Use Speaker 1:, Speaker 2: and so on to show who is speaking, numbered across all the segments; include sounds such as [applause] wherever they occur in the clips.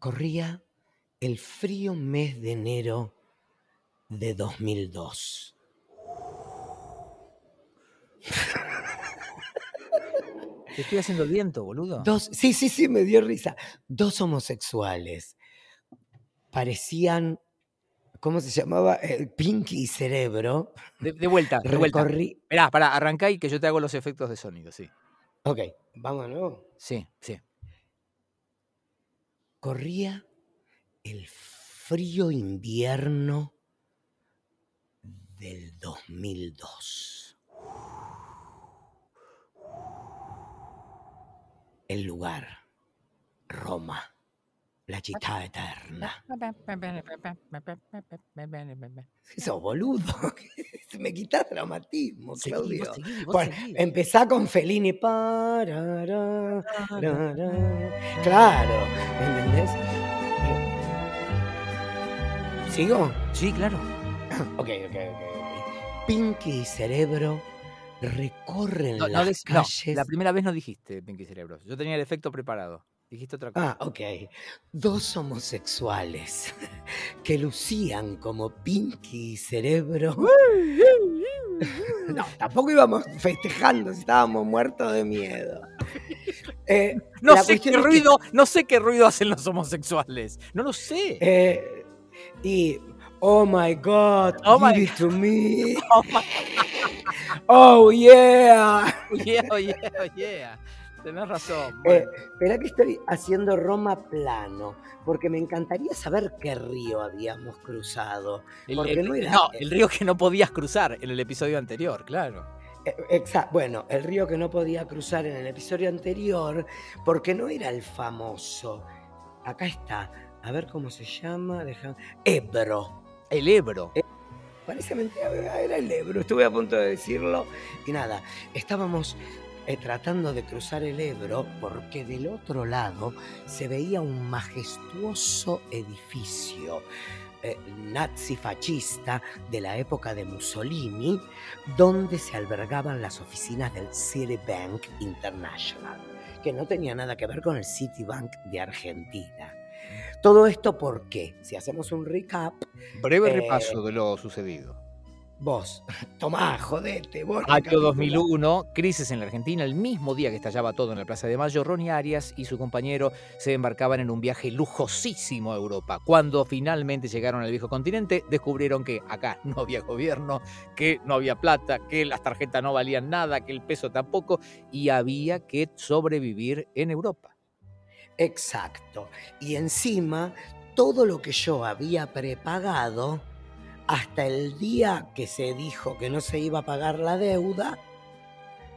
Speaker 1: Corría el frío mes de enero de 2002. [laughs]
Speaker 2: Te estoy haciendo el viento, boludo.
Speaker 1: Dos, sí, sí, sí, me dio risa. Dos homosexuales. Parecían, ¿cómo se llamaba? El Pinky y Cerebro.
Speaker 2: De, de vuelta, de vuelta.
Speaker 1: Recorrí.
Speaker 2: Esperá, pará, arrancá y que yo te hago los efectos de sonido, sí.
Speaker 1: Ok, vamos de nuevo.
Speaker 2: Sí, sí.
Speaker 1: Corría el frío invierno del 2002. El lugar, Roma, la città eterna. Eso, boludo. Me quitas dramatismo,
Speaker 2: Seguí,
Speaker 1: Claudio.
Speaker 2: vos seguí, vos
Speaker 1: Bueno,
Speaker 2: seguí.
Speaker 1: empezá con Fellini. parará, rará. Claro, ¿entendés? Eh, ¿Sigo?
Speaker 2: Sí, claro.
Speaker 1: Ok, ok, ok. Pinky y Cerebro recorren
Speaker 2: No,
Speaker 1: las
Speaker 2: no,
Speaker 1: calles.
Speaker 2: la primera vez no dijiste Pinky Cerebros. Yo tenía el efecto preparado. Dijiste otra cosa.
Speaker 1: Ah, ok. Dos homosexuales [laughs] que lucían como Pinky y Cerebro. [laughs] [laughs] No, tampoco íbamos festejando si estábamos muertos de miedo. Eh,
Speaker 2: no sé qué
Speaker 1: que-
Speaker 2: ruido, no sé qué ruido hacen los homosexuales. No lo sé.
Speaker 1: eh, y, oh my God,
Speaker 2: Oh
Speaker 1: give
Speaker 2: my
Speaker 1: it to me.
Speaker 2: Oh, my-
Speaker 1: Oh yeah.
Speaker 2: oh, yeah, oh, yeah, oh, yeah. Tenés razón.
Speaker 1: Eh,
Speaker 2: bueno.
Speaker 1: espera que estoy haciendo Roma plano, porque me encantaría saber qué río habíamos cruzado.
Speaker 2: El-
Speaker 1: porque
Speaker 2: el-
Speaker 1: no era-
Speaker 2: no, el río que no podías cruzar en el episodio anterior, claro.
Speaker 1: Exacto. Bueno, el río que no podía cruzar en el episodio anterior, porque no era el famoso. Acá está. A ver cómo se llama. Deja... Ebro.
Speaker 2: El Ebro.
Speaker 1: Parece mentira, pero era el Ebro. Estuve a punto de decirlo. Y nada, estábamos eh, tratando de cruzar el Ebro porque del otro lado se veía un majestuoso edificio eh, nazi fascista de la época de Mussolini, donde se albergaban las oficinas del Citibank International, que no tenía nada que ver con el Citibank de Argentina. Todo esto porque, si hacemos un recap,
Speaker 2: Breve
Speaker 1: Eh,
Speaker 2: repaso de lo sucedido.
Speaker 1: Vos, tomá, jodete, vos. Recapitulá.
Speaker 2: 2001, crisis en la Argentina, el mismo día que estallaba todo en la Plaza de Mayo, Ronnie Arias y su compañero se embarcaban en un viaje lujosísimo a Europa. Cuando finalmente llegaron al viejo continente, descubrieron que acá no había gobierno, que no había plata, que las tarjetas no valían nada, que el peso tampoco, y había que sobrevivir en Europa.
Speaker 1: Exacto. Y encima, todo lo que yo había prepagado, hasta el día que se dijo que no se iba a pagar la deuda,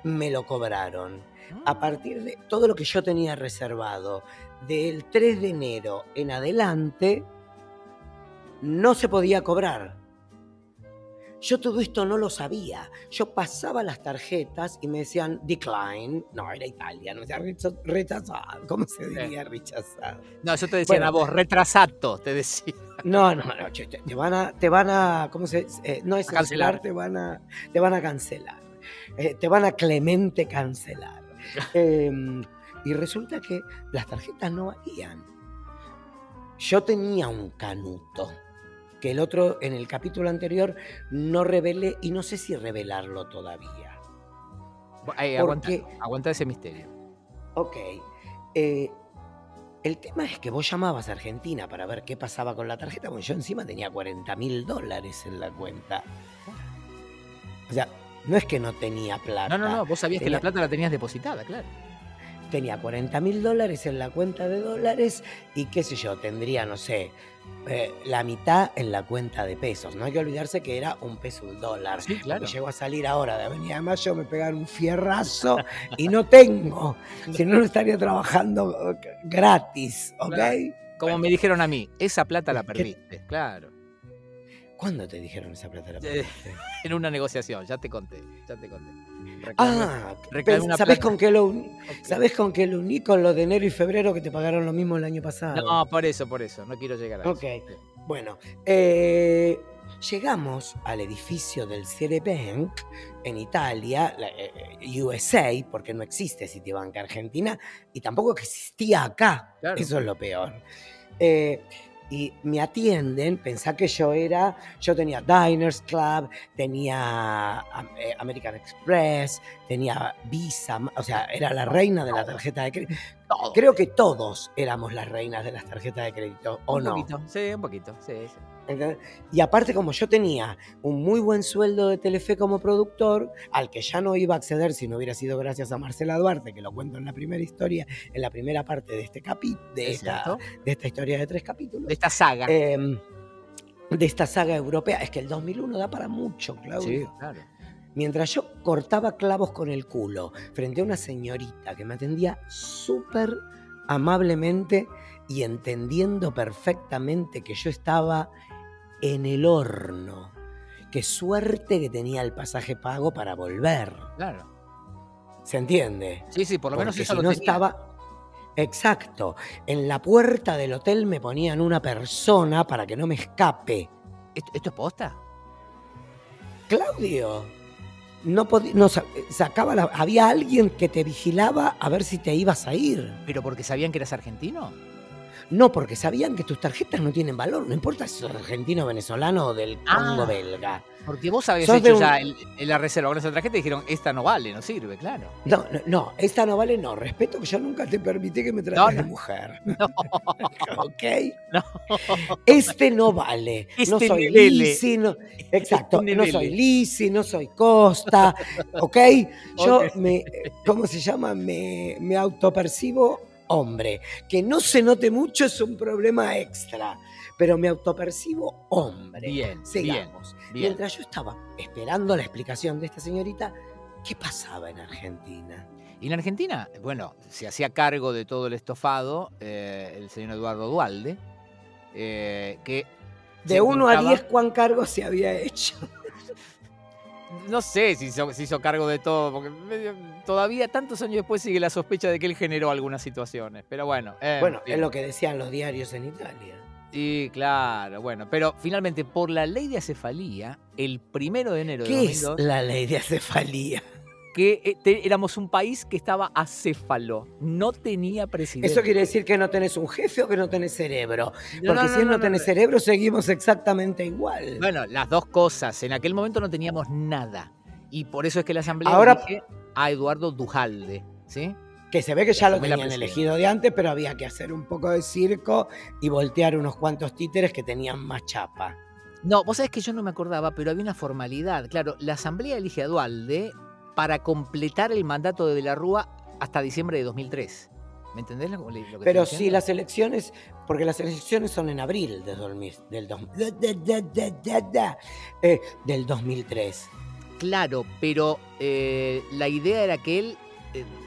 Speaker 1: me lo cobraron. A partir de todo lo que yo tenía reservado del 3 de enero en adelante, no se podía cobrar. Yo todo esto no lo sabía. Yo pasaba las tarjetas y me decían decline. No, era Italia, no decía recha- rechazado. ¿Cómo se diría rechazado?
Speaker 2: No, yo te decía
Speaker 1: Bueno.
Speaker 2: a vos, retrasato, te decía.
Speaker 1: No, no, no, che, te, te van a, te van a, ¿cómo se dice? Eh, no es
Speaker 2: cancelar.
Speaker 1: te van a, te van a cancelar. Eh, te van a clemente cancelar. [laughs] Eh, y resulta que las tarjetas no valían. Yo tenía un canuto que el otro, en el capítulo anterior, no revelé y no sé si revelarlo todavía.
Speaker 2: Eh, aguanta,
Speaker 1: Porque-
Speaker 2: aguanta ese misterio.
Speaker 1: Ok. El tema es que vos llamabas a Argentina para ver qué pasaba con la tarjeta, porque yo encima tenía 40 mil dólares en la cuenta. O sea, no es que no tenía plata.
Speaker 2: No, no, no, vos sabías que la plata la tenías depositada, claro.
Speaker 1: Tenía 40 mil dólares en la cuenta de dólares y qué sé yo, tendría, no sé, eh, la mitad en la cuenta de pesos. No hay que olvidarse que era un peso un dólar.
Speaker 2: Sí, claro.
Speaker 1: Llego a salir ahora de Avenida de Mayo, me pegan un fierrazo [laughs] y no tengo. Si no, no estaría trabajando gratis, ¿ok?
Speaker 2: Claro. Como me dijeron a mí, esa plata la [laughs]
Speaker 1: ¿Qué?
Speaker 2: perdiste, claro.
Speaker 1: ¿Cuándo te dijeron esa plata? la
Speaker 2: Eh,
Speaker 1: perdiste? [laughs]
Speaker 2: En una negociación, ya te conté, ya te conté.
Speaker 1: Ah,
Speaker 2: una
Speaker 1: ¿sabés con qué lo? ¿Sabés con qué lo uní? Con lo de enero y febrero que te pagaron lo mismo el año pasado.
Speaker 2: No, por eso, por eso, no quiero llegar a
Speaker 1: Ok.
Speaker 2: eso. Sí.
Speaker 1: Bueno, eh, llegamos al edificio del Bank en Italia, la, eh, eh, USA, porque no existe Citibank Argentina y tampoco existía acá.
Speaker 2: Claro.
Speaker 1: Eso es lo peor. Eh, y me atienden, pensá que yo era, yo tenía Diners Club, tenía eh, American Express, tenía Visa, o sea, era la reina de la tarjeta de crédito. Creo que todos éramos las reinas de las tarjetas de crédito, ¿o
Speaker 2: un
Speaker 1: no?
Speaker 2: poquito, sí, un poquito, sí, sí.
Speaker 1: ¿Entendés? Y aparte, como yo tenía un muy buen sueldo de Telefe como productor, al que ya no iba a acceder si no hubiera sido gracias a Marcela Duarte, que lo cuento en la primera historia, en la primera parte de este capi, de,
Speaker 2: Es
Speaker 1: esta, de esta historia de tres capítulos,
Speaker 2: De esta saga.
Speaker 1: eh, de esta saga europea. Es que el 2001 da para mucho, Claudio.
Speaker 2: sí, claro.
Speaker 1: Mientras yo cortaba clavos con el culo frente a una señorita que me atendía súper amablemente y entendiendo perfectamente que yo estaba en el horno. Qué suerte que tenía el pasaje pago para volver.
Speaker 2: Claro.
Speaker 1: ¿Se entiende?
Speaker 2: Sí, sí, por lo menos
Speaker 1: Porque
Speaker 2: eso
Speaker 1: si
Speaker 2: lo
Speaker 1: no
Speaker 2: tenía.
Speaker 1: estaba. Exacto. En la puerta del hotel me ponían una persona para que no me escape.
Speaker 2: ¿Esto, esto es posta?
Speaker 1: Claudio, no podía, no sa- sacaba la- había alguien que te vigilaba a ver si te ibas a ir.
Speaker 2: ¿Pero porque sabían que eras argentino?
Speaker 1: No, porque sabían que tus tarjetas no tienen valor, no importa si sos argentino, venezolano o del Congo
Speaker 2: Ah.
Speaker 1: belga.
Speaker 2: Porque vos habías
Speaker 1: Sos
Speaker 2: hecho
Speaker 1: un-
Speaker 2: ya el- el- la reserva con esa tarjeta y dijeron, esta no vale, no sirve, claro.
Speaker 1: No, no, no, esta no vale, no. Respeto que yo nunca te permití que me trates
Speaker 2: No,
Speaker 1: de mujer. [laughs]
Speaker 2: No. [laughs]
Speaker 1: ¿Ok?
Speaker 2: No.
Speaker 1: Este no vale. no
Speaker 2: Este
Speaker 1: soy. Lisi, no, exacto.
Speaker 2: Este
Speaker 1: no soy Lisi, no soy Costa. [laughs] ¿Ok? Yo me, ¿cómo se llama? Me, me autopercibo hombre. Que no se note mucho es un problema extra. Pero me autopercibo hombre.
Speaker 2: Bien,
Speaker 1: Sigamos.
Speaker 2: bien, bien.
Speaker 1: Mientras yo estaba esperando la explicación de esta señorita, ¿qué pasaba en Argentina?
Speaker 2: Y en Argentina, bueno, se hacía cargo de todo el estofado eh, el señor Eduardo Dualde, eh, que
Speaker 1: De 1 a
Speaker 2: encontraba-
Speaker 1: 10, ¿cuán cargo se había hecho?
Speaker 2: No sé si si hizo cargo de todo, porque todavía tantos años después sigue la sospecha de que él generó algunas situaciones. Pero bueno. en
Speaker 1: Bueno, es lo que decían los diarios en Italia.
Speaker 2: Sí, claro, bueno. Pero finalmente, por la ley de acefalía, el primero de enero de
Speaker 1: ¿Qué es
Speaker 2: 2002,
Speaker 1: la ley de acefalía?
Speaker 2: Que eh, éramos un país que estaba acéfalo, no tenía presidente.
Speaker 1: Eso quiere decir que no tenés un jefe o que no tenés cerebro.
Speaker 2: No,
Speaker 1: Porque
Speaker 2: no,
Speaker 1: si él
Speaker 2: no,
Speaker 1: no,
Speaker 2: no,
Speaker 1: tenés cerebro, seguimos exactamente igual.
Speaker 2: Bueno, las dos cosas. En aquel momento no teníamos nada. Y por eso es que la Asamblea
Speaker 1: Ahora-
Speaker 2: elige a Eduardo Dujalde, ¿sí?
Speaker 1: Que se ve que ya lo tenían elegido de antes, pero había que hacer un poco de circo y voltear unos cuantos títeres que tenían más chapa.
Speaker 2: No, vos sabés que yo no me acordaba, pero había una formalidad. Claro, la Asamblea elige a Dualde para completar el mandato de De la Rúa hasta diciembre de 2003. ¿Me entendés lo, lo que estoy
Speaker 1: Pero si las elecciones, porque las elecciones son en abril de 2000 del, dos- da, da, da, eh, del 2003.
Speaker 2: Claro, pero eh, la idea era que él,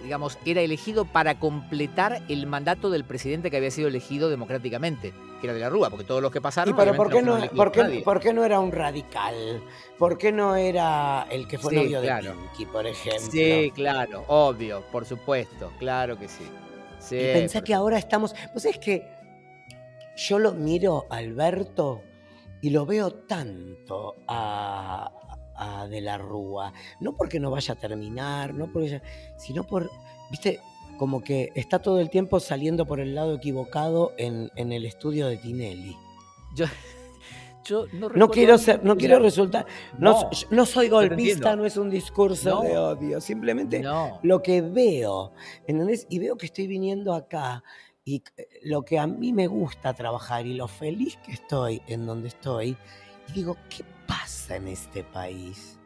Speaker 2: digamos, era elegido para completar el mandato del presidente que había sido elegido democráticamente, que era De la Rúa, porque todos los que pasaron...
Speaker 1: ¿Y pero por qué, no, por, qué,
Speaker 2: nadie.
Speaker 1: por qué no era un radical? ¿Por qué no era el que fue
Speaker 2: Sí,
Speaker 1: novio
Speaker 2: claro.
Speaker 1: de Pinky, por ejemplo?
Speaker 2: Sí, claro, obvio, por supuesto, claro que sí. Sí,
Speaker 1: Y pensá que ahora estamos. Pues es que yo lo miro Alberto y lo veo tanto a, a De la Rúa. No porque no vaya a terminar, no porque sino por. ¿Viste? Como que está todo el tiempo saliendo por el lado equivocado en, en el estudio de Tinelli.
Speaker 2: Yo, yo no,
Speaker 1: quiero ser, no quiero resultar. No,
Speaker 2: No,
Speaker 1: so- no soy golpista, no es un discurso de odio. Simplemente lo que veo, ¿entendés? Y veo que estoy viniendo acá y eh, lo que a mí me gusta trabajar y lo feliz que estoy en donde estoy, y digo, ¿qué pasa en este país?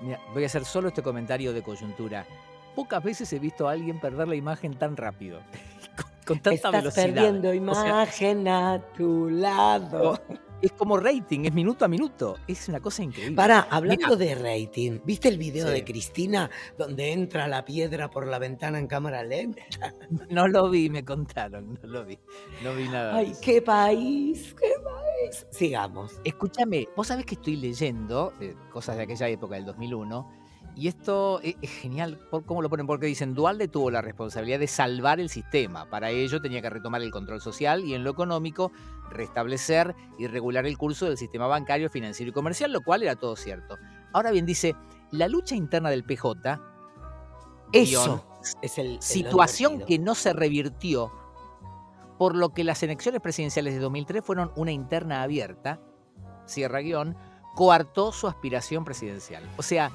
Speaker 2: Mira, voy a hacer solo este comentario de coyuntura. Pocas veces he visto a alguien perder la imagen tan rápido. [laughs] con, con tanta
Speaker 1: Estás
Speaker 2: velocidad.
Speaker 1: perdiendo
Speaker 2: O sea,
Speaker 1: imagen a tu lado. [laughs]
Speaker 2: es como rating, es minuto a minuto. Es una cosa increíble.
Speaker 1: Para, hablando de rating, ¿viste el video
Speaker 2: Sí.
Speaker 1: de Cristina donde entra la piedra por la ventana en cámara lenta? [laughs]
Speaker 2: No lo vi, me contaron, no lo vi. No vi nada.
Speaker 1: Ay, qué país, qué país. Sigamos.
Speaker 2: Escúchame, vos sabés que estoy leyendo eh, cosas de aquella época, del 2001, Y esto e, es, genial, ¿cómo lo ponen? Porque dicen, Dualde tuvo la responsabilidad de salvar el sistema. Para ello tenía que retomar el control social y en lo económico restablecer y regular el curso del sistema bancario, financiero y comercial, lo cual era todo cierto. Ahora bien, dice, la lucha interna del PJ...
Speaker 1: Eso es el...
Speaker 2: situación que no se revirtió, por lo que las elecciones presidenciales de 2003 fueron una interna abierta, cierra guion, coartó su aspiración presidencial. O sea,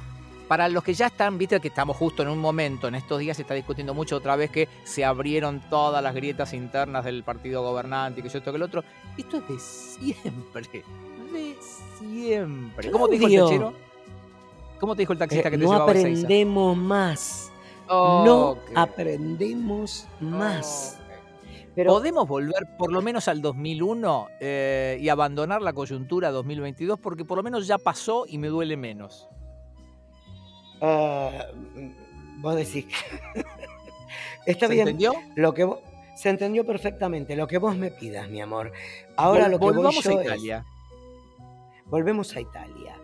Speaker 2: para los que ya están, viste que estamos justo en un momento, en estos días se está discutiendo mucho otra vez que se abrieron todas las grietas internas del partido gobernante, y que yo esto que el otro. Esto es de siempre, de siempre. ¿Cómo te dijo el tachero? ¿Cómo te dijo el taxista que te
Speaker 1: no
Speaker 2: llevaba
Speaker 1: aprendemos más. no aprendemos más.
Speaker 2: Pero, ¿Podemos volver por lo menos al 2001 eh, y abandonar la coyuntura 2022? Porque por lo menos ya pasó y me duele menos.
Speaker 1: Uh, vos decís. [laughs] Está
Speaker 2: ¿Se
Speaker 1: bien.
Speaker 2: entendió?
Speaker 1: Lo que se entendió perfectamente. Lo que vos me pidas, mi amor. Ahora lo que
Speaker 2: volvamos
Speaker 1: voy yo
Speaker 2: a Italia.
Speaker 1: Es, volvemos a Italia.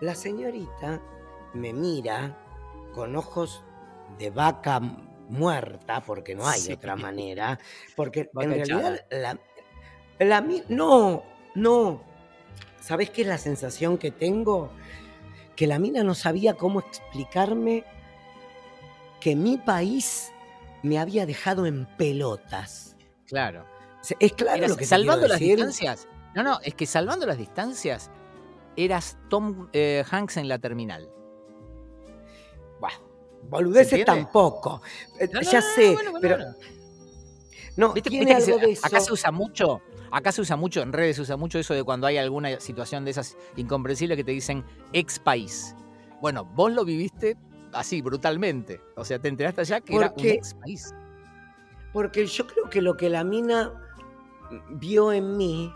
Speaker 1: La señorita me mira con ojos de vaca muerta, porque no hay
Speaker 2: Sí.
Speaker 1: otra [laughs] manera. Porque
Speaker 2: Vaca
Speaker 1: en realidad la, la no, no. ¿Sabés qué es la sensación que tengo? Que la mina no sabía cómo explicarme que mi país me había dejado en pelotas.
Speaker 2: Claro.
Speaker 1: Es claro
Speaker 2: Eras-
Speaker 1: lo que
Speaker 2: salvando las
Speaker 1: decir?
Speaker 2: distancias. No, no, es que salvando las distancias, eras Tom eh, Hanks en la terminal.
Speaker 1: Boludeces tampoco. Eh,
Speaker 2: No, no,
Speaker 1: ya
Speaker 2: no, no,
Speaker 1: sé,
Speaker 2: bueno, bueno,
Speaker 1: pero no,
Speaker 2: ¿Viste-
Speaker 1: tiene
Speaker 2: viste que
Speaker 1: algo
Speaker 2: se-
Speaker 1: de eso.
Speaker 2: acá se usa mucho, acá se usa mucho, en redes se usa mucho eso de cuando hay alguna situación de esas incomprensibles que te dicen ex país. Bueno, vos lo viviste así, brutalmente. O sea, te enteraste allá que era un ex país.
Speaker 1: Porque yo creo que lo que la mina vio en mí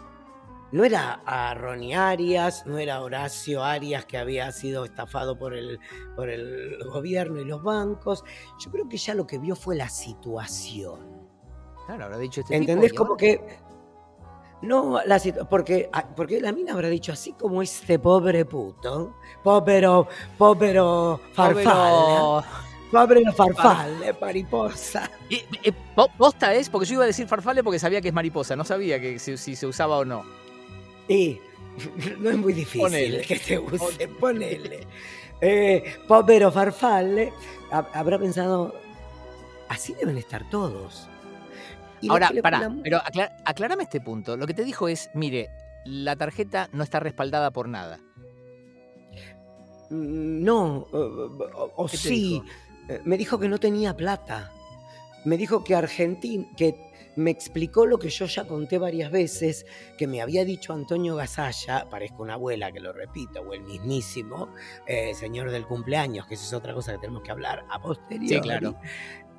Speaker 1: no era a Ronnie Arias, no era Horacio Arias que había sido estafado por el, por el gobierno y los bancos. Yo creo que ella lo que vio fue la situación.
Speaker 2: Claro, habrá dicho este
Speaker 1: ¿Entendés?
Speaker 2: tipo.
Speaker 1: Como que. No, la porque, ah, porque la mina habrá dicho así como este pobre puto, povero, povero farfalla, pobre farfalle, mariposa.
Speaker 2: Posta es, porque yo iba a decir farfalle porque sabía que es mariposa, no sabía que si, si se usaba o no.
Speaker 1: Y [laughs] no es muy difícil
Speaker 2: Ponele.
Speaker 1: que te use, ponele. Eh, povero farfalle, ha- habrá pensado, así deben estar todos. Y
Speaker 2: Ahora, pará,
Speaker 1: la-
Speaker 2: pero acla- aclárame este punto. Lo que te dijo es, mire, la tarjeta no está respaldada por nada.
Speaker 1: Mm, No, o, o- o
Speaker 2: ¿Qué te
Speaker 1: sí.
Speaker 2: dijo?
Speaker 1: Eh, Me dijo que no tenía plata. Me dijo que Argentina, que me explicó lo que yo ya conté varias veces, que me había dicho Antonio Gasalla, parezco una abuela que lo repito, o el mismísimo eh, señor del cumpleaños, que esa es otra cosa que tenemos que hablar a posteriori.
Speaker 2: Sí, claro.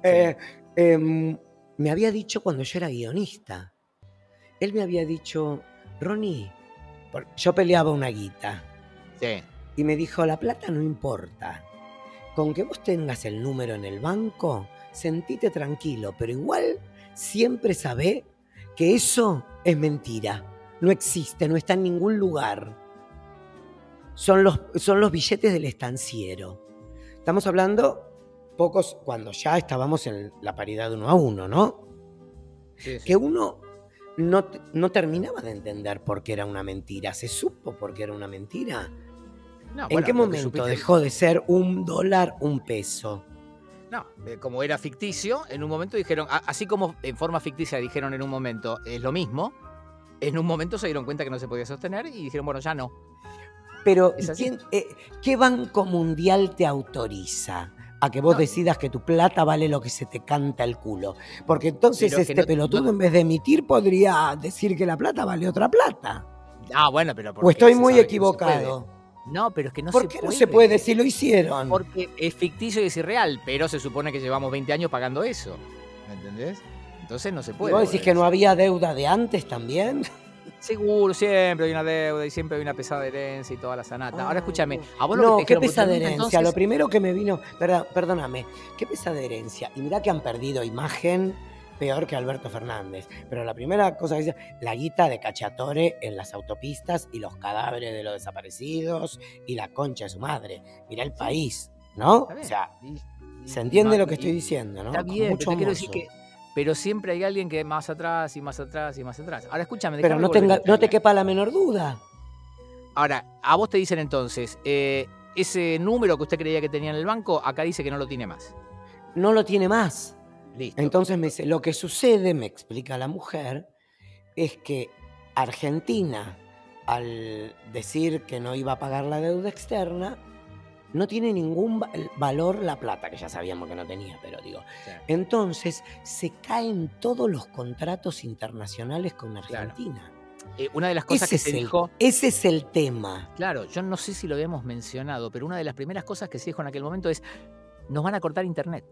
Speaker 1: Eh, em, me había dicho cuando yo era guionista. Él me había dicho, Ronnie, yo peleaba una guita.
Speaker 2: Sí.
Speaker 1: Y me dijo, la plata no importa. Con que vos tengas el número en el banco, sentite tranquilo, pero igual siempre sabé que eso es mentira. No existe, no está en ningún lugar. Son los, son los billetes del estanciero. Estamos hablando pocos, cuando ya estábamos en la paridad uno a uno, ¿no?
Speaker 2: sí, sí.
Speaker 1: que uno no, no terminaba de entender por qué era una mentira. ¿Se supo por qué era una mentira?
Speaker 2: No,
Speaker 1: ¿En
Speaker 2: bueno,
Speaker 1: qué momento
Speaker 2: supiste-
Speaker 1: dejó de ser un dólar un peso?
Speaker 2: No, eh, como era ficticio, en un momento dijeron, a- así como en forma ficticia dijeron en un momento, es lo mismo, en un momento se dieron cuenta que no se podía sostener y dijeron, bueno, ya no.
Speaker 1: Pero
Speaker 2: Es así.
Speaker 1: ¿quién- eh, ¿qué banco mundial te autoriza a que vos
Speaker 2: No.
Speaker 1: decidas que tu plata vale lo que se te canta el culo? Porque entonces este
Speaker 2: no-
Speaker 1: pelotudo
Speaker 2: no-
Speaker 1: en vez de emitir podría decir que la plata vale otra plata.
Speaker 2: Ah, bueno, pero...
Speaker 1: O
Speaker 2: porque
Speaker 1: estoy
Speaker 2: se
Speaker 1: muy equivocado.
Speaker 2: No, pero es que no
Speaker 1: ¿Por
Speaker 2: se
Speaker 1: qué
Speaker 2: puede.
Speaker 1: no se puede si lo hicieron?
Speaker 2: Porque es ficticio y es irreal, pero se supone que llevamos 20 años pagando eso. ¿Me entendés? Entonces no se
Speaker 1: ¿Y
Speaker 2: puede.
Speaker 1: vos decís que no había deuda de antes también? [laughs]
Speaker 2: Seguro, siempre hay una deuda y siempre hay una pesada herencia y toda la sanata. Ahora
Speaker 1: Ah,
Speaker 2: escúchame, a vos lo
Speaker 1: No,
Speaker 2: que te
Speaker 1: qué
Speaker 2: dijeron
Speaker 1: pesada herencia. Lo primero que me vino, perdón, perdóname, qué pesada herencia. Y mirá que han perdido imagen peor que Alberto Fernández. Pero la primera cosa que dice, la guita de Cachatore en las autopistas y los cadáveres de los desaparecidos y la concha de su madre. Mirá el país. ¿no? O sea, se entiende lo que estoy diciendo, ¿no?
Speaker 2: Está bien, pero te quiero decir que. Pero siempre hay alguien que más atrás y más atrás y más atrás. Ahora escúchame,
Speaker 1: Pero no, tenga, no te quepa la menor duda.
Speaker 2: Ahora, a vos te dicen entonces, eh, ese número que usted creía que tenía en el banco, acá dice que no lo tiene más.
Speaker 1: No lo tiene más.
Speaker 2: Listo.
Speaker 1: Entonces me dice, lo que sucede, me explica la mujer, es que Argentina, al decir que no iba a pagar la deuda externa, no tiene ningún va- valor la plata, que ya sabíamos que no tenía, pero digo. Entonces se caen todos los contratos internacionales con Argentina.
Speaker 2: Eh, una de las cosas
Speaker 1: Ese
Speaker 2: que se
Speaker 1: el,
Speaker 2: dijo,
Speaker 1: ese es el tema.
Speaker 2: claro, yo no sé si lo habíamos mencionado, pero una de las primeras cosas que se dijo en aquel momento es, nos van a cortar internet.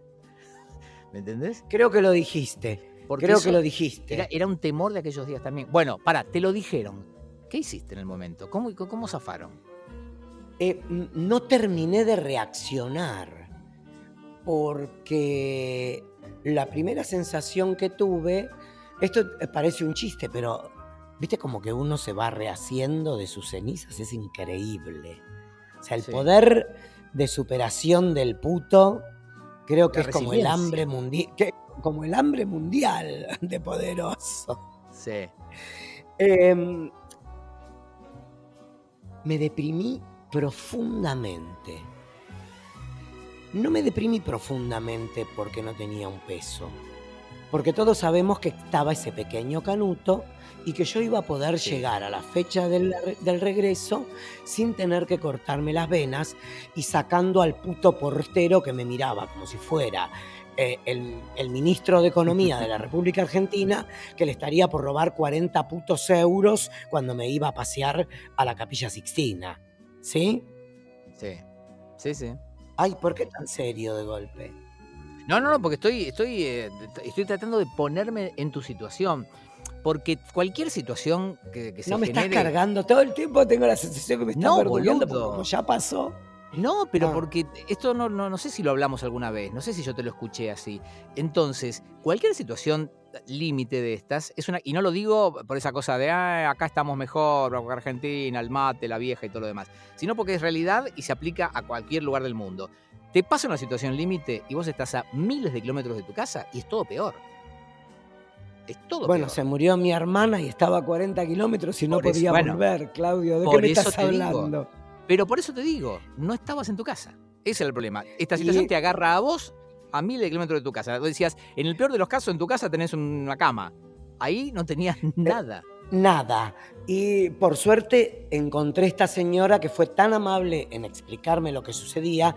Speaker 2: ¿Me entendés?
Speaker 1: Creo que lo dijiste.
Speaker 2: Porque
Speaker 1: Creo que lo dijiste.
Speaker 2: era, era un temor de aquellos días también. Bueno, pará, te lo dijeron. ¿Qué hiciste en el momento? ¿Cómo, cómo zafaron?
Speaker 1: Eh, no terminé de reaccionar porque la primera sensación que tuve, esto eh, parece un chiste, pero viste como que uno se va rehaciendo de sus cenizas, es increíble. O sea, el
Speaker 2: Sí.
Speaker 1: poder de superación del puto, creo que
Speaker 2: La
Speaker 1: es como el hambre mundial, como el hambre mundial de poderoso.
Speaker 2: Sí.
Speaker 1: Em, me deprimí profundamente. No me deprimí profundamente porque no tenía un peso. Porque todos sabemos que estaba ese pequeño canuto y que yo iba a poder
Speaker 2: Sí.
Speaker 1: llegar a la fecha del, del regreso sin tener que cortarme las venas y sacando al puto portero que me miraba como si fuera eh, el, el ministro de Economía de la [laughs] República Argentina que le estaría por robar 40 putos euros cuando me iba a pasear a la Capilla Sixtina. ¿Sí?
Speaker 2: Sí. Sí, sí.
Speaker 1: Ay, ¿por qué tan serio de golpe?
Speaker 2: No, no, no, porque estoy, estoy, eh, estoy tratando de ponerme en tu situación. Porque cualquier situación que, que se
Speaker 1: No me estás cargando. Todo el tiempo tengo la sensación que me estás
Speaker 2: No,
Speaker 1: como ya pasó.
Speaker 2: No, pero
Speaker 1: Ah.
Speaker 2: porque esto no, no, no sé si lo hablamos alguna vez, no sé si yo te lo escuché así. Entonces, cualquier situación límite de estas es una. Y no lo digo por esa cosa de "Ah, acá estamos mejor, Argentina, el mate, la vieja y todo lo demás. Sino porque es realidad y se aplica a cualquier lugar del mundo. Te pasa una situación límite y vos estás a miles de kilómetros de tu casa y es todo peor. Es todo
Speaker 1: Bueno,
Speaker 2: peor.
Speaker 1: se murió mi hermana y estaba a 40 kilómetros y no
Speaker 2: eso-
Speaker 1: podía
Speaker 2: bueno,
Speaker 1: volver, Claudio. ¿De qué me estás
Speaker 2: digo.
Speaker 1: hablando?
Speaker 2: Pero por eso te digo, no estabas en tu casa. Ese era el problema. Esta situación
Speaker 1: Y-
Speaker 2: te agarra a vos a miles de kilómetros de tu casa. Vos decías, en el peor de los casos, en tu casa tenés una cama. Ahí no tenías [laughs] nada.
Speaker 1: Nada. Y por suerte encontré esta señora que fue tan amable en explicarme lo que sucedía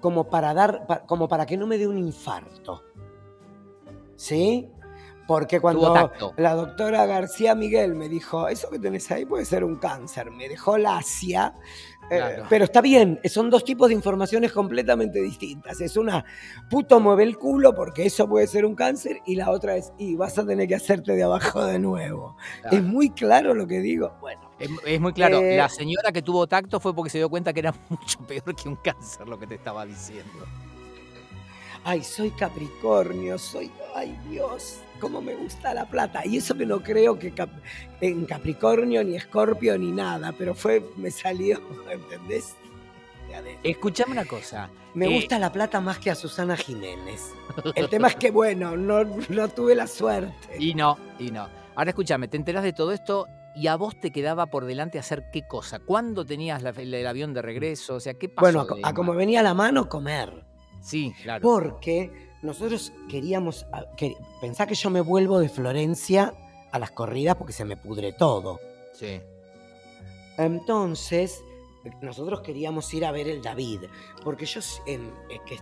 Speaker 1: como para dar, como para que no me dé un infarto. ¿Sí? Porque cuando la doctora García Miguel me dijo, eso que tenés ahí puede ser un cáncer, me dejó lacia. eh,
Speaker 2: Claro.
Speaker 1: pero está bien, son dos tipos de informaciones completamente distintas. Es una, puto mueve el culo porque eso puede ser un cáncer y la otra es, y vas a tener que hacerte de abajo de nuevo.
Speaker 2: Claro.
Speaker 1: Es muy claro lo que digo. Bueno,
Speaker 2: Es, es muy claro,
Speaker 1: Eh,
Speaker 2: la señora que tuvo tacto fue porque se dio cuenta que era [laughs] mucho peor que un cáncer lo que te estaba diciendo.
Speaker 1: ay, soy Capricornio, soy, ay Dios, cómo me gusta la plata. Y eso que no creo que Cap- en Capricornio, ni Escorpio, ni nada, pero fue, me salió, [laughs] ¿entendés?
Speaker 2: Escuchame una cosa.
Speaker 1: Me
Speaker 2: eh,
Speaker 1: gusta la plata más que a Susana Jiménez. El tema es que, bueno, no, no tuve la suerte.
Speaker 2: Y no, y no. Ahora escúchame, te enterás de todo esto y a vos te quedaba por delante hacer qué cosa. ¿Cuándo tenías la- el, avión de regreso? O sea, ¿qué pasó?
Speaker 1: bueno, a, como venía la mano, comer.
Speaker 2: Sí, claro.
Speaker 1: Porque nosotros queríamos, a- que, pensá que yo me vuelvo de Florencia a las corridas porque se me pudre todo.
Speaker 2: Sí.
Speaker 1: Entonces, nosotros queríamos ir a ver el David, porque yo, que-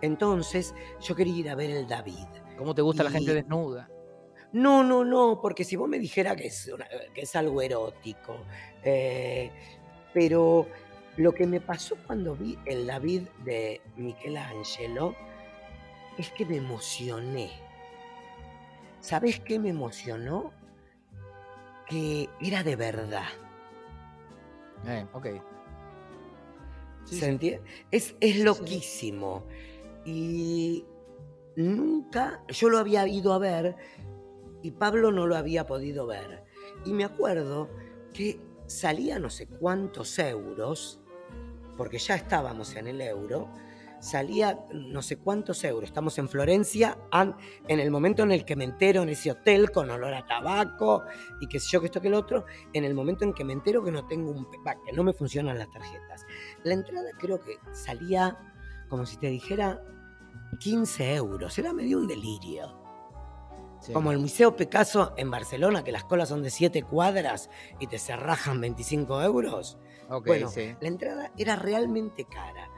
Speaker 1: entonces, yo quería ir a ver el David.
Speaker 2: ¿Cómo te gusta la gente desnuda?
Speaker 1: No, no, no, porque si vos me dijera que es, una- que es algo erótico, eh, pero lo que me pasó cuando vi el David de Michelangelo es que me emocioné. ¿Sabés qué me emocionó? Que era de verdad.
Speaker 2: Eh, ok. Sí,
Speaker 1: ¿Se
Speaker 2: sí.
Speaker 1: Es, es loquísimo. Y nunca, yo lo había ido a ver y Pablo no lo había podido ver. Y me acuerdo que salía no sé cuántos euros, porque ya estábamos en el euro, salía no sé cuántos euros. Estamos en Florencia, en el momento en el que me entero en ese hotel con olor a tabaco y qué sé yo, que esto que el otro, en el momento en que me entero que no tengo un, que no me funcionan las tarjetas. La entrada creo que salía, como si te dijera, 15 euros. Era medio un delirio. Como el Museo Picasso en Barcelona, que las colas son de 7 cuadras y te cerrajan 25 euros. bueno, la entrada era realmente cara.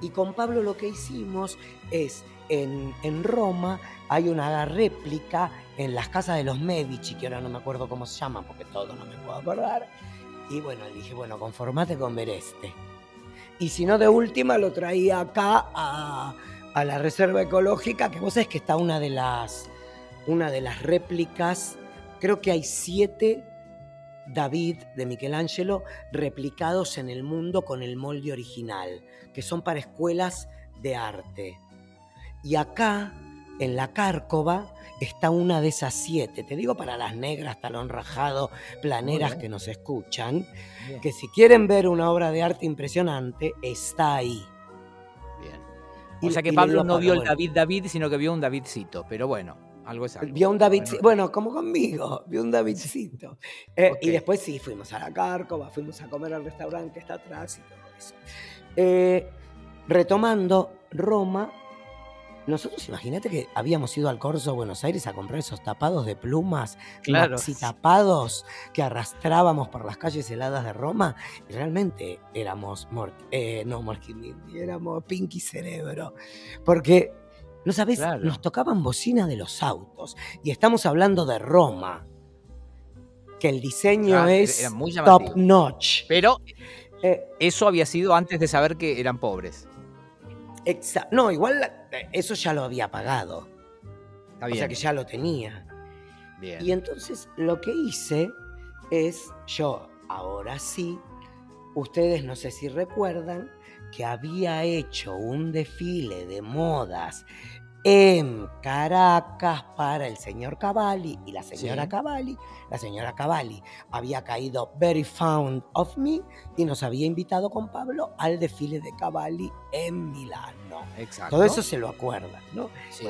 Speaker 1: Y con Pablo lo que hicimos es, en, en, Roma hay una réplica en las casas de los Medici, que ahora no me acuerdo cómo se llama, porque todo no me puedo acordar. Y bueno, dije, bueno, conformate con ver este. Y si no, de última lo traía acá a, a la Reserva Ecológica, que vos sabés que está una de las, una de las réplicas, creo que hay siete David de Michelangelo replicados en el mundo con el molde original, que son para escuelas de arte. Y acá, en la Cárcova, está una de esas siete. Te digo para las negras, talón rajado, planeras que nos escuchan, que si quieren ver una obra de arte impresionante, está ahí.
Speaker 2: Bien. O sea que Pablo no vio el David David, sino que vio un Davidcito, pero bueno. Algo es
Speaker 1: Vio un Davidcito, bueno, como conmigo, vio un Davidcito. Eh, y después sí, fuimos a la Cárcova, fuimos a comer al restaurante que está atrás y todo eso. Eh, retomando, Roma, nosotros imagínate que habíamos ido al Corso Buenos Aires a comprar esos tapados de plumas, claro. maxi tapados que arrastrábamos por las calles heladas de Roma, y realmente éramos, eh, no éramos Pinky Cerebro, porque no sabés, nos tocaban bocina de los autos. Y estamos hablando de Roma. Que el diseño es top notch.
Speaker 2: Pero eh, eso había sido antes de saber que eran pobres.
Speaker 1: No, igual eso ya lo había pagado. O sea que ya lo tenía. Bien. Y entonces lo que hice es, yo ahora sí, ustedes no sé si recuerdan, que había hecho un desfile de modas en Caracas para el señor Cavalli y la señora Cavalli. La señora Cavalli había caído Very Found of Me y nos había invitado con Pablo al desfile de Cavalli en Milano. Exacto. Todo eso se lo acuerdan, ¿no? Sí.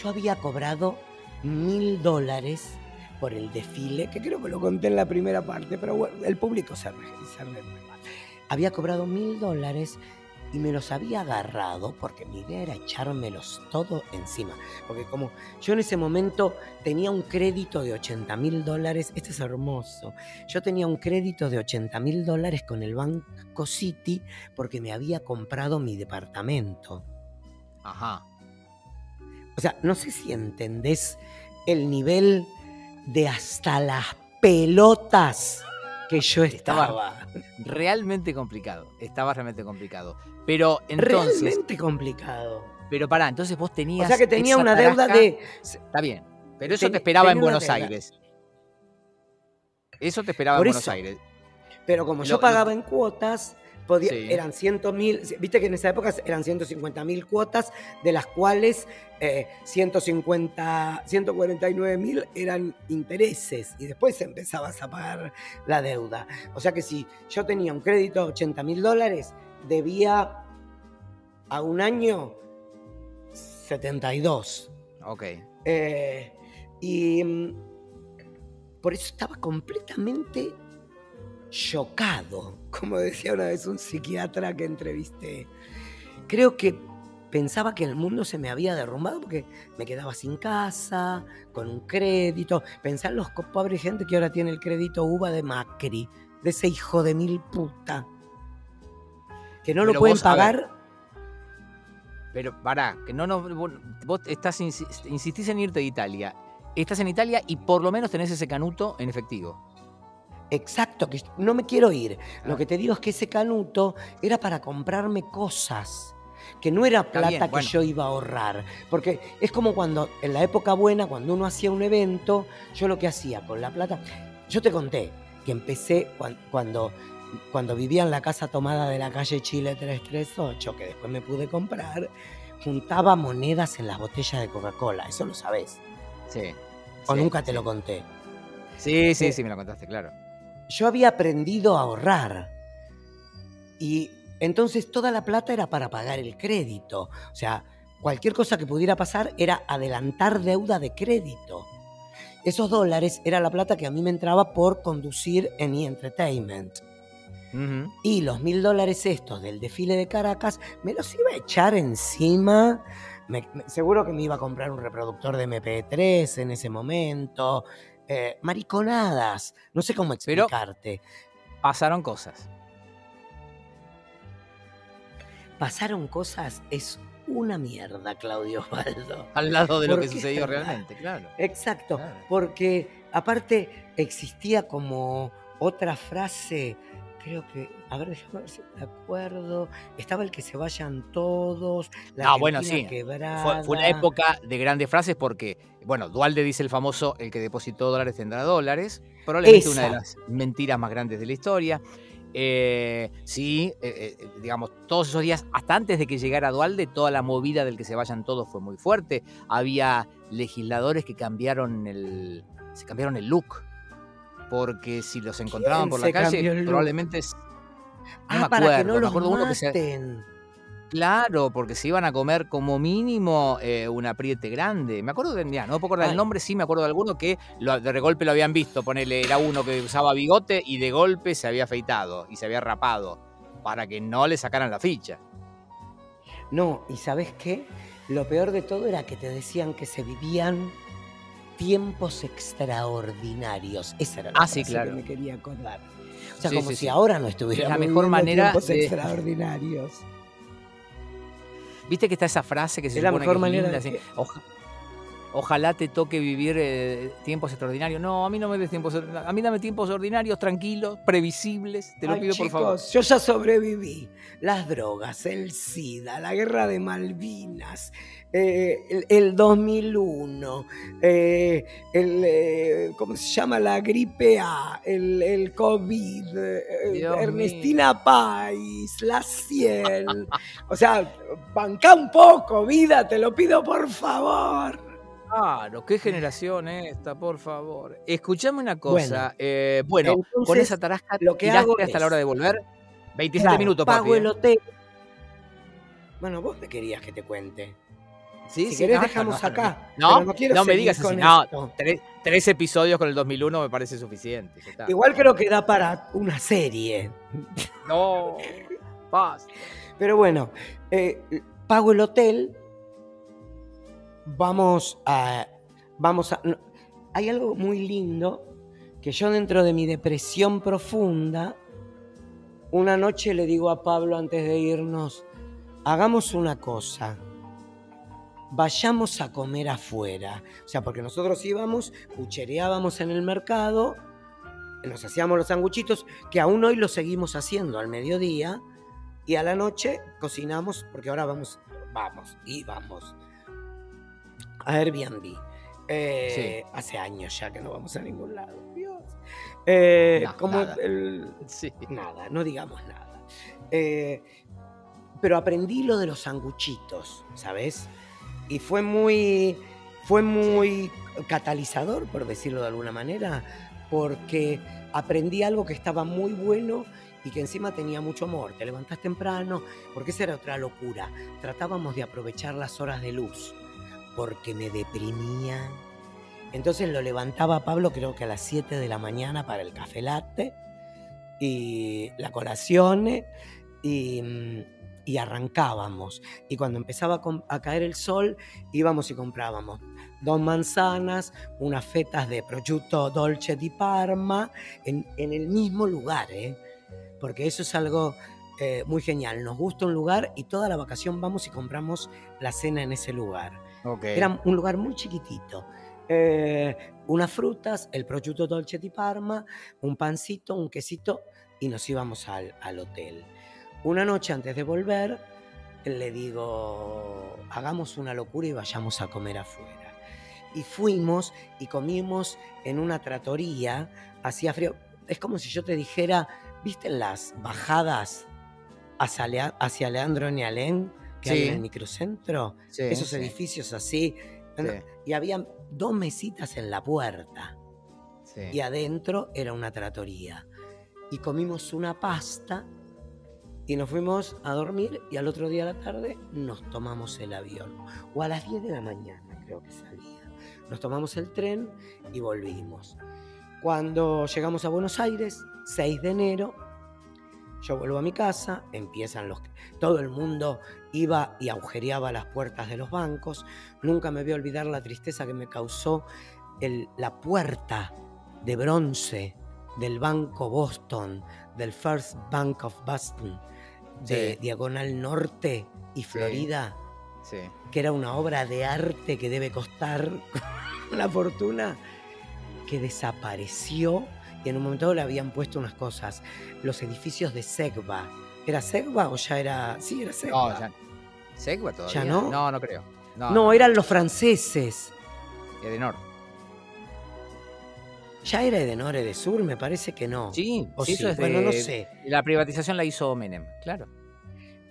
Speaker 1: yo había cobrado mil dólares por el desfile, que creo que lo conté en la primera parte, pero bueno, el público se, se Había cobrado mil dólares y me los había agarrado porque mi idea era echármelos todo encima. Porque como yo en ese momento tenía un crédito de 80 mil dólares, este es hermoso, yo tenía un crédito de 80 mil dólares con el Banco City porque me había comprado mi departamento.
Speaker 2: Ajá.
Speaker 1: O sea, no sé si entendés el nivel de hasta las pelotas que yo estaba. estaba
Speaker 2: realmente complicado. Estaba realmente complicado. Pero entonces.
Speaker 1: Realmente complicado.
Speaker 2: Pero pará, entonces vos tenías.
Speaker 1: O sea que tenía una deuda de.
Speaker 2: Está bien. Pero eso te esperaba en Buenos Aires. Eso te esperaba en Buenos Aires.
Speaker 1: Pero como yo pagaba en cuotas, podía, eran 100 mil, viste que en esa época eran 150 mil cuotas, de las cuales 150, eh, 149 mil eran intereses y después empezabas a pagar la deuda. O sea que si yo tenía un crédito de 80 mil dólares, debía a un año 72.
Speaker 2: Ok.
Speaker 1: Eh, y mm, por eso estaba completamente chocado, como decía una vez un psiquiatra que entrevisté. Creo que pensaba que el mundo se me había derrumbado porque me quedaba sin casa, con un crédito. Pensar en los pobres gente que ahora tiene el crédito UVA de Macri, de ese hijo de mil puta que no lo pueden pagar.
Speaker 2: pero pará, que no, no vos estás insistís en irte a Italia. Estás en Italia y por lo menos tenés ese canuto en efectivo.
Speaker 1: Exacto, que no me quiero ir. Lo que te digo es que ese canuto era para comprarme cosas, que no era plata que yo iba a ahorrar. Porque es como cuando, en la época buena, cuando uno hacía un evento, yo lo que hacía con la plata, yo te conté que empecé cuando cuando vivía en la casa tomada de la calle Chile 338, que después me pude comprar, juntaba monedas en las botellas de Coca-Cola. Eso lo sabés.
Speaker 2: Sí.
Speaker 1: O nunca te lo conté.
Speaker 2: Sí, sí, eh, sí, me lo contaste, claro.
Speaker 1: Yo había aprendido a ahorrar. Y Entonces toda la plata era para pagar el crédito. O sea, cualquier cosa que pudiera pasar era adelantar deuda de crédito. Esos dólares era la plata que a mí me entraba por conducir en E! Entertainment.
Speaker 2: Ujú.
Speaker 1: Y los mil dólares estos del desfile de Caracas me los iba a echar encima. Me- me- seguro que me iba a comprar un reproductor de MP3 en ese momento. Eh, mariconadas. No sé cómo
Speaker 2: Pero-
Speaker 1: explicarte.
Speaker 2: Pasaron cosas.
Speaker 1: Pasaron cosas, es una mierda, Claudio [laughs] Osvaldo.
Speaker 2: Al lado de lo
Speaker 1: ¿Por
Speaker 2: que sucedió realmente, claro.
Speaker 1: Exacto,
Speaker 2: Claro.
Speaker 1: porque aparte existía como otra frase, creo que, a ver, déjame ver si me acuerdo, estaba el que se vayan todos, la
Speaker 2: Ah, bueno, sí.
Speaker 1: quebrada.
Speaker 2: Fue, fue una época de grandes frases porque, bueno, Dualde dice el famoso, el que depositó dólares tendrá dólares, probablemente una de las mentiras más grandes de la historia. Eh, sí, eh, eh, digamos, todos esos días, hasta antes de que llegara Dualde, toda la movida del que se vayan todos fue muy fuerte. Había legisladores que cambiaron el, se cambiaron el look, porque si los encontraban
Speaker 1: ¿Quién
Speaker 2: por la calle, probablemente... es-
Speaker 1: Ah,
Speaker 2: me
Speaker 1: para que
Speaker 2: acuerdo,
Speaker 1: no
Speaker 2: me acuerdo uno que se-. Claro, porque se iban a comer como mínimo eh, un apriete grande. Me acuerdo de, ya, no me puedo acordar
Speaker 1: Ay.
Speaker 2: el nombre, sí me acuerdo de alguno que lo- de golpe lo habían visto. Ponele, era uno que usaba bigote y de golpe se había afeitado y se había rapado para que no le sacaran la ficha.
Speaker 1: No, y ¿sabes qué? Lo peor de todo era que te decían que se vivían tiempos extraordinarios. Esa era la
Speaker 2: Ah, sí, claro.
Speaker 1: que me quería acordar. O sea,
Speaker 2: Sí,
Speaker 1: como
Speaker 2: sí,
Speaker 1: si ahora no estuviéramos
Speaker 2: mejor
Speaker 1: viviendo
Speaker 2: manera
Speaker 1: tiempos
Speaker 2: de-
Speaker 1: extraordinarios.
Speaker 2: ¿Viste que está esa frase que se
Speaker 1: Es la mejor
Speaker 2: que
Speaker 1: manera
Speaker 2: linda,
Speaker 1: de
Speaker 2: así,
Speaker 1: que-
Speaker 2: "Oja- ojalá te toque vivir eh, tiempos extraordinarios. No, a mí no me des tiempos, a mí dame tiempos ordinarios, tranquilos, previsibles. Te lo
Speaker 1: Ay,
Speaker 2: pido
Speaker 1: chicos,
Speaker 2: por favor.
Speaker 1: Yo ya sobreviví. Las drogas, el SIDA, la guerra de Malvinas, eh, el, el 2001, eh, el, eh, ¿cómo se llama? La gripe A, el, el COVID, Ernestina Pais, la Ciel. o sea, banca un poco, vida, te lo pido por favor.
Speaker 2: Claro, qué generación esta, por favor. Escuchame una cosa. Bueno, con esa tarasca
Speaker 1: lo que hago
Speaker 2: hasta
Speaker 1: es-
Speaker 2: la hora de volver. 27
Speaker 1: Claro,
Speaker 2: minutos,
Speaker 1: pago
Speaker 2: papi.
Speaker 1: el hotel. Bueno, vos me querías que te cuente.
Speaker 2: Sí,
Speaker 1: si
Speaker 2: sí,
Speaker 1: querés
Speaker 2: no,
Speaker 1: dejamos
Speaker 2: no,
Speaker 1: acá.
Speaker 2: No, no,
Speaker 1: no, quiero
Speaker 2: no me digas así. No, tres, tres episodios con el 2001 me parece suficiente. está.
Speaker 1: Igual creo que da para una serie.
Speaker 2: No, basta.
Speaker 1: Pero bueno, eh, pago el hotel. Vamos a. Vamos a. hay algo muy lindo que yo, dentro de mi depresión profunda, una noche le digo a Pablo antes de irnos: hagamos una cosa. Vayamos a comer afuera. O sea, porque nosotros íbamos, cuchereábamos en el mercado, nos hacíamos los sanguchitos, que aún hoy lo seguimos haciendo al mediodía, y a la noche cocinamos, porque ahora vamos, vamos, y vamos a Airbnb. Eh, Hace años ya que no vamos a ningún lado. Dios. Eh,
Speaker 2: No,
Speaker 1: como
Speaker 2: nada.
Speaker 1: el-
Speaker 2: Sí.
Speaker 1: nada, no digamos nada. Eh, pero aprendí lo de los sanguchitos, ¿sabes? Y fue muy, fue muy catalizador, por decirlo de alguna manera, porque aprendí algo que estaba muy bueno y que encima tenía mucho amor. Te levantás temprano, porque esa era otra locura. Tratábamos de aprovechar las horas de luz, porque me deprimía. Entonces lo levantaba Pablo creo que a las 7 de la mañana para el café latte y la colación y, mm, y arrancábamos. Y cuando empezaba a caer el sol, íbamos y comprábamos dos manzanas, unas fetas de prosciutto dolce di Parma, en, en el mismo lugar, ¿eh? porque eso es algo eh, muy genial. Nos gusta un lugar y toda la vacación vamos y compramos la cena en ese lugar.
Speaker 2: Ok.
Speaker 1: Era un lugar muy chiquitito. Eh, unas frutas, el prosciutto dolce di Parma, un pancito, un quesito y nos íbamos al, al hotel. Una noche antes de volver, le digo, hagamos una locura y vayamos a comer afuera. Y fuimos y comimos en una tratoría, hacía frío. Es como si yo te dijera, ¿viste las bajadas hacia, hacia Leandro Nialén que hay
Speaker 2: Sí.
Speaker 1: en el microcentro?
Speaker 2: Sí,
Speaker 1: esos
Speaker 2: sí,
Speaker 1: edificios así.
Speaker 2: sí,
Speaker 1: Y había dos mesitas en la puerta
Speaker 2: sí.
Speaker 1: y adentro era una tratoría. Y comimos una pasta Y nos fuimos a dormir y al otro día a la tarde nos tomamos el avión. O a las 10 de la mañana creo que salía. Nos tomamos el tren y volvimos. Cuando llegamos a Buenos Aires, 6 de enero, yo vuelvo a mi casa, empiezan los... Todo el mundo iba y agujereaba las puertas de los bancos. Nunca me voy a olvidar la tristeza que me causó la puerta de bronce del Banco Boston, del First Bank of Boston, de
Speaker 2: Sí.
Speaker 1: Diagonal Norte y Florida,
Speaker 2: Sí.
Speaker 1: que era una obra de arte que debe costar [laughs] una fortuna, que desapareció y en un momento le habían puesto unas cosas. Los edificios de Segba. ¿Era Segba o ya era.? Sí, era Segba.
Speaker 2: No, ya. ¿Segua todavía?
Speaker 1: no?
Speaker 2: No, no creo. No,
Speaker 1: no, eran los franceses.
Speaker 2: Edenor.
Speaker 1: Ya era Edenor de Sur, me parece que no.
Speaker 2: Sí,
Speaker 1: O
Speaker 2: sí,
Speaker 1: sí,
Speaker 2: eso
Speaker 1: bueno,
Speaker 2: de-
Speaker 1: no sé.
Speaker 2: La privatización la hizo Menem, claro.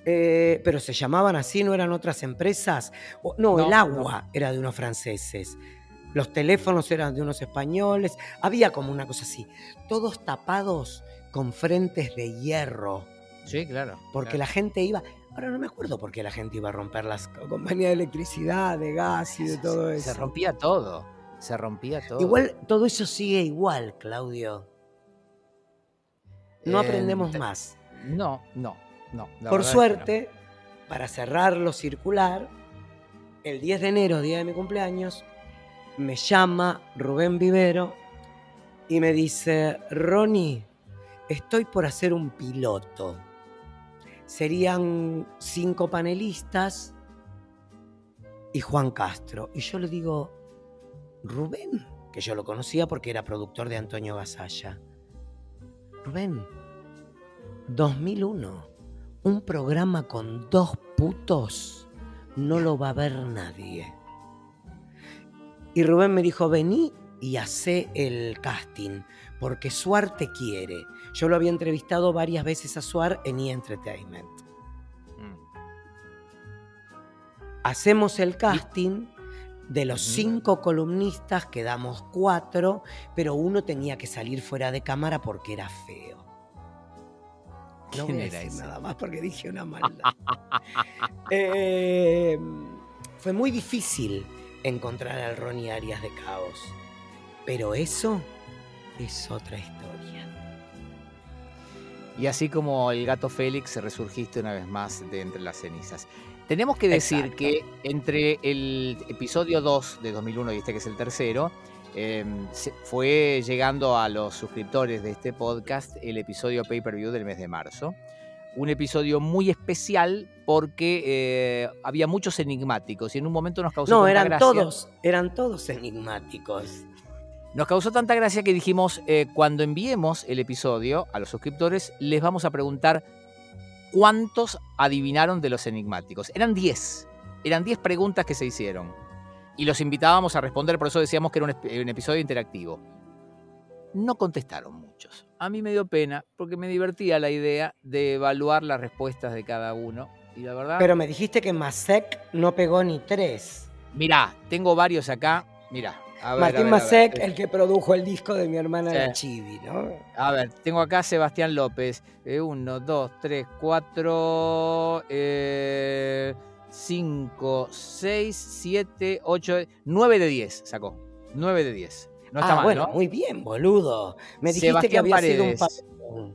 Speaker 1: Eh, pero se llamaban así, no eran otras empresas. O- no,
Speaker 2: No,
Speaker 1: el agua era de unos franceses. Los teléfonos eran de unos españoles. Había como una cosa así. Todos tapados con frentes de hierro.
Speaker 2: Sí, claro.
Speaker 1: Porque
Speaker 2: claro.
Speaker 1: la gente iba. Ahora no me acuerdo por qué la gente iba a romper las co- compañías de electricidad, de gas y de todo eso.
Speaker 2: Se rompía todo. Se rompía todo.
Speaker 1: Igual todo eso sigue igual, Claudio. No
Speaker 2: Eh,
Speaker 1: aprendemos más.
Speaker 2: No, no, no.
Speaker 1: Por suerte, para cerrarlo circular, el 10 de enero, día de mi cumpleaños, me llama Rubén Vivero y me dice, Ronnie, estoy por hacer un piloto. Serían cinco panelistas y Juan Castro. Y yo le digo, Rubén, que yo lo conocía porque era productor de Antonio Gasalla. Rubén, 2001, un programa con dos putos no lo va a ver nadie. Y Rubén me dijo, vení y hacé el casting, porque Suar te quiere. Yo lo había entrevistado varias veces a Suar en E! Entertainment.
Speaker 2: no. Mm.
Speaker 1: Hacemos el casting. De los cinco columnistas quedamos cuatro, pero uno tenía que salir fuera de cámara porque era feo. No
Speaker 2: ¿Quién
Speaker 1: voy a decir nada más porque dije una maldad. [laughs] Eh, fue muy difícil encontrar al Ronnie Arias de Caos, pero eso es otra historia.
Speaker 2: Y así como el gato Félix, resurgiste una vez más de entre las cenizas. Tenemos que decir
Speaker 1: Exacto.
Speaker 2: que entre el episodio 2 de 2001 y este que es el tercero, eh, se- fue llegando a los suscriptores de este podcast el episodio pay-per-view del mes de marzo. Un episodio muy especial porque eh, había muchos enigmáticos y en un momento nos causó
Speaker 1: No,
Speaker 2: tanta
Speaker 1: eran
Speaker 2: gracia-
Speaker 1: todos, eran todos enigmáticos.
Speaker 2: Nos causó tanta gracia que dijimos, eh, cuando enviemos el episodio a los suscriptores, les vamos a preguntar cuántos adivinaron de los enigmáticos. Eran 10. Eran 10 preguntas que se hicieron. Y los invitábamos a responder, por eso decíamos que era un, ep- un episodio interactivo. No contestaron muchos. A mí me dio pena porque me divertía la idea de evaluar las respuestas de cada uno. Y la verdad,
Speaker 1: Pero me dijiste que Masek no pegó ni tres.
Speaker 2: mirá, tengo varios acá. Mirá. A ver,
Speaker 1: Martín. Masek, el que produjo el disco de mi hermana
Speaker 2: Sí.
Speaker 1: la Chivi, ¿no?
Speaker 2: A ver, tengo acá a Sebastián López. Eh, uno, dos, tres, cuatro, eh, cinco, seis, siete, ocho, nueve de diez sacó. Nueve de diez. No está
Speaker 1: ah,
Speaker 2: mal,
Speaker 1: bueno,
Speaker 2: ¿no?
Speaker 1: muy bien, boludo. Me dijiste que
Speaker 2: Sebastián
Speaker 1: había sido un
Speaker 2: Paredes.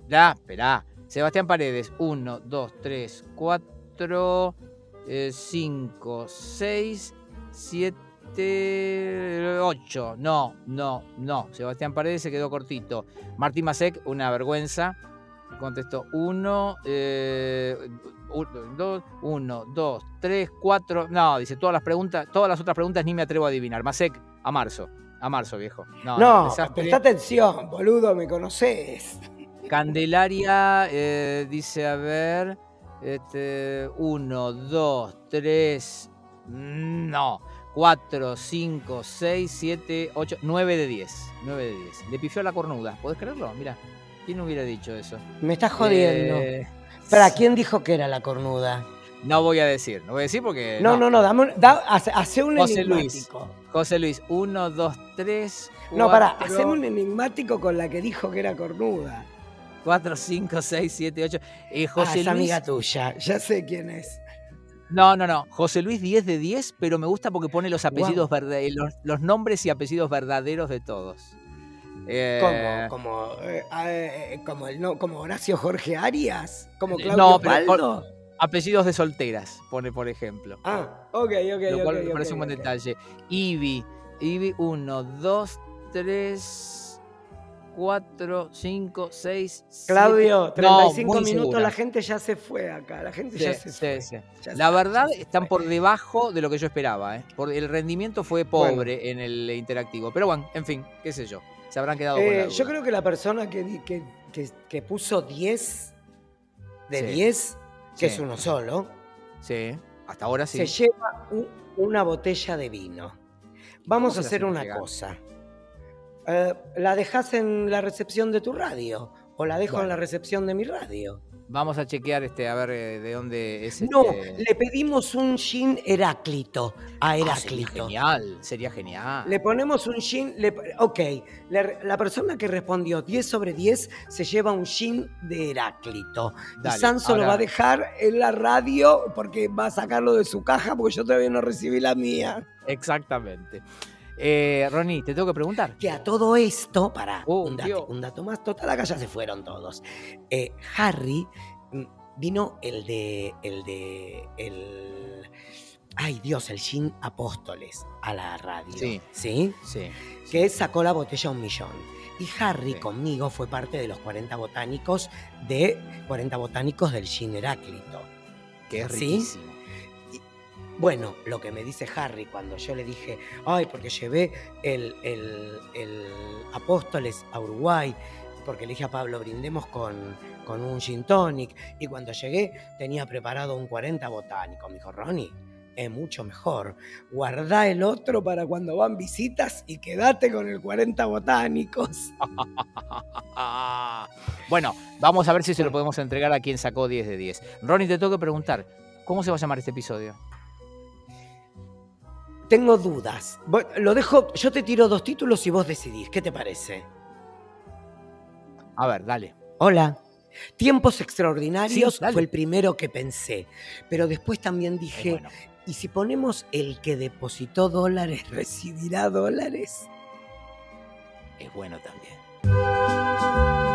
Speaker 2: Ya, esperá. Sebastián Paredes, uno, dos, tres, cuatro, eh, cinco, seis, siete, ocho. No, no, no. Sebastián Paredes se quedó cortito. Martín Masek, una vergüenza. Contestó uno, eh, un- dos, uno, dos, tres, cuatro. No, dice todas las preguntas, todas las otras preguntas ni me atrevo a adivinar. Masek, a marzo. A marzo, viejo. No,
Speaker 1: No, presta atención, boludo, me conoces.
Speaker 2: Candelaria eh, dice, a ver, este, uno, dos, tres, mm, no, cuatro, cinco, seis, siete, ocho, nueve de diez, nueve de diez. Le pifió a la cornuda, ¿podés creerlo? Mira, ¿quién hubiera dicho eso?
Speaker 1: Me estás jodiendo.
Speaker 2: Eh,
Speaker 1: ¿Para quién dijo que era la cornuda?
Speaker 2: no voy a decir, no voy a decir porque...
Speaker 1: No, no, no, dame un, da- hace, hace un
Speaker 2: José Luis.
Speaker 1: enigmático.
Speaker 2: José Luis, uno, dos, tres,
Speaker 1: No, para,
Speaker 2: cuatro.
Speaker 1: haceme un enigmático con la que dijo que era cornuda.
Speaker 2: 4, 5, 6, 7, 8. Eh,
Speaker 1: Ah,
Speaker 2: José
Speaker 1: es
Speaker 2: Luis.
Speaker 1: amiga tuya, ya sé quién es.
Speaker 2: No, no, no. José Luis 10 de 10, pero me gusta porque pone los apellidos verda- eh, los, los nombres y apellidos verdaderos de todos. Eh,
Speaker 1: Como, como, eh, eh, como, el, no, como Horacio Jorge Arias, como
Speaker 2: Eh,
Speaker 1: Claudio
Speaker 2: no, pero por-
Speaker 1: Paldo.
Speaker 2: Apellidos de solteras, pone por ejemplo.
Speaker 1: Ah, ok, ok,
Speaker 2: lo cual
Speaker 1: ok,
Speaker 2: me parece
Speaker 1: ok,
Speaker 2: un buen
Speaker 1: ok.
Speaker 2: detalle. Ivy, Ivy 1, 2, 3, 4, 5, 6,
Speaker 1: Claudio, 35
Speaker 2: muy
Speaker 1: minutos,
Speaker 2: segura.
Speaker 1: la gente ya se fue acá, la gente ya se
Speaker 2: Sí,
Speaker 1: fue.
Speaker 2: sí, sí.
Speaker 1: ya
Speaker 2: La
Speaker 1: se-
Speaker 2: verdad,
Speaker 1: ya
Speaker 2: están por debajo de lo que yo esperaba. ¿eh? Por, el rendimiento fue pobre en el interactivo. Pero bueno, en fin, qué sé yo. Se habrán quedado con la
Speaker 1: Eh,
Speaker 2: duda.
Speaker 1: yo creo que la persona que, que, que- que puso 10 de
Speaker 2: Sí.
Speaker 1: 10, que
Speaker 2: Sí.
Speaker 1: es uno solo,
Speaker 2: Sí, hasta ahora sí.
Speaker 1: se lleva una botella de vino. Vamos a hacer una cosa. Eh, ¿La dejas en la recepción de tu radio? ¿O la dejo en la recepción de mi radio?
Speaker 2: Vamos a chequear este, a ver eh, de dónde es
Speaker 1: No,
Speaker 2: este-
Speaker 1: le pedimos un gin Heráclito a
Speaker 2: Ah, sería
Speaker 1: Heráclito.
Speaker 2: genial, sería genial.
Speaker 1: Le ponemos un gin. le- ok, le- la persona que respondió 10 sobre 10 se lleva un gin de Heráclito.
Speaker 2: Dale,
Speaker 1: y Sanso lo va a dejar en la radio porque va a sacarlo de su caja porque yo todavía no recibí la mía.
Speaker 2: Exactamente. Eh, Ronnie, te tengo que preguntar.
Speaker 1: Que a todo esto, para
Speaker 2: Oh,
Speaker 1: un, dato,
Speaker 2: Dios.
Speaker 1: un dato más, total, acá ya se fueron todos. Eh, Harry mm, vino el de. el de. el. Ay Dios, el Gin Apóstoles a la radio.
Speaker 2: Sí.
Speaker 1: ¿Sí?
Speaker 2: Sí.
Speaker 1: que sacó la botella un millón. Y Harry
Speaker 2: Sí.
Speaker 1: conmigo fue parte de los 40 botánicos de 40 botánicos del Gin Heráclito.
Speaker 2: Que es
Speaker 1: ¿Sí?
Speaker 2: riquísimo.
Speaker 1: Bueno, lo que me dice Harry cuando yo le dije, ay, porque llevé el, el- el Apóstoles a Uruguay, porque le dije a Pablo, brindemos con, con un gin tonic, y cuando llegué tenía preparado un 40 botánico. Me dijo, Ronnie, es mucho mejor. Guardá el otro para cuando van visitas y quédate con el 40 botánicos. [laughs]
Speaker 2: bueno, vamos a ver si se lo podemos entregar a quien sacó 10 de 10. Ronnie, te tengo que preguntar, ¿cómo se va a llamar este episodio?
Speaker 1: Tengo dudas. Lo dejo, yo te tiro dos títulos y vos decidís. ¿Qué te parece?
Speaker 2: A ver, dale.
Speaker 1: Hola. Tiempos extraordinarios
Speaker 2: Sí,
Speaker 1: fue el primero que pensé, pero después también dije,
Speaker 2: bueno.
Speaker 1: ¿y si ponemos el que depositó dólares [laughs] recibirá dólares?
Speaker 2: Es bueno también.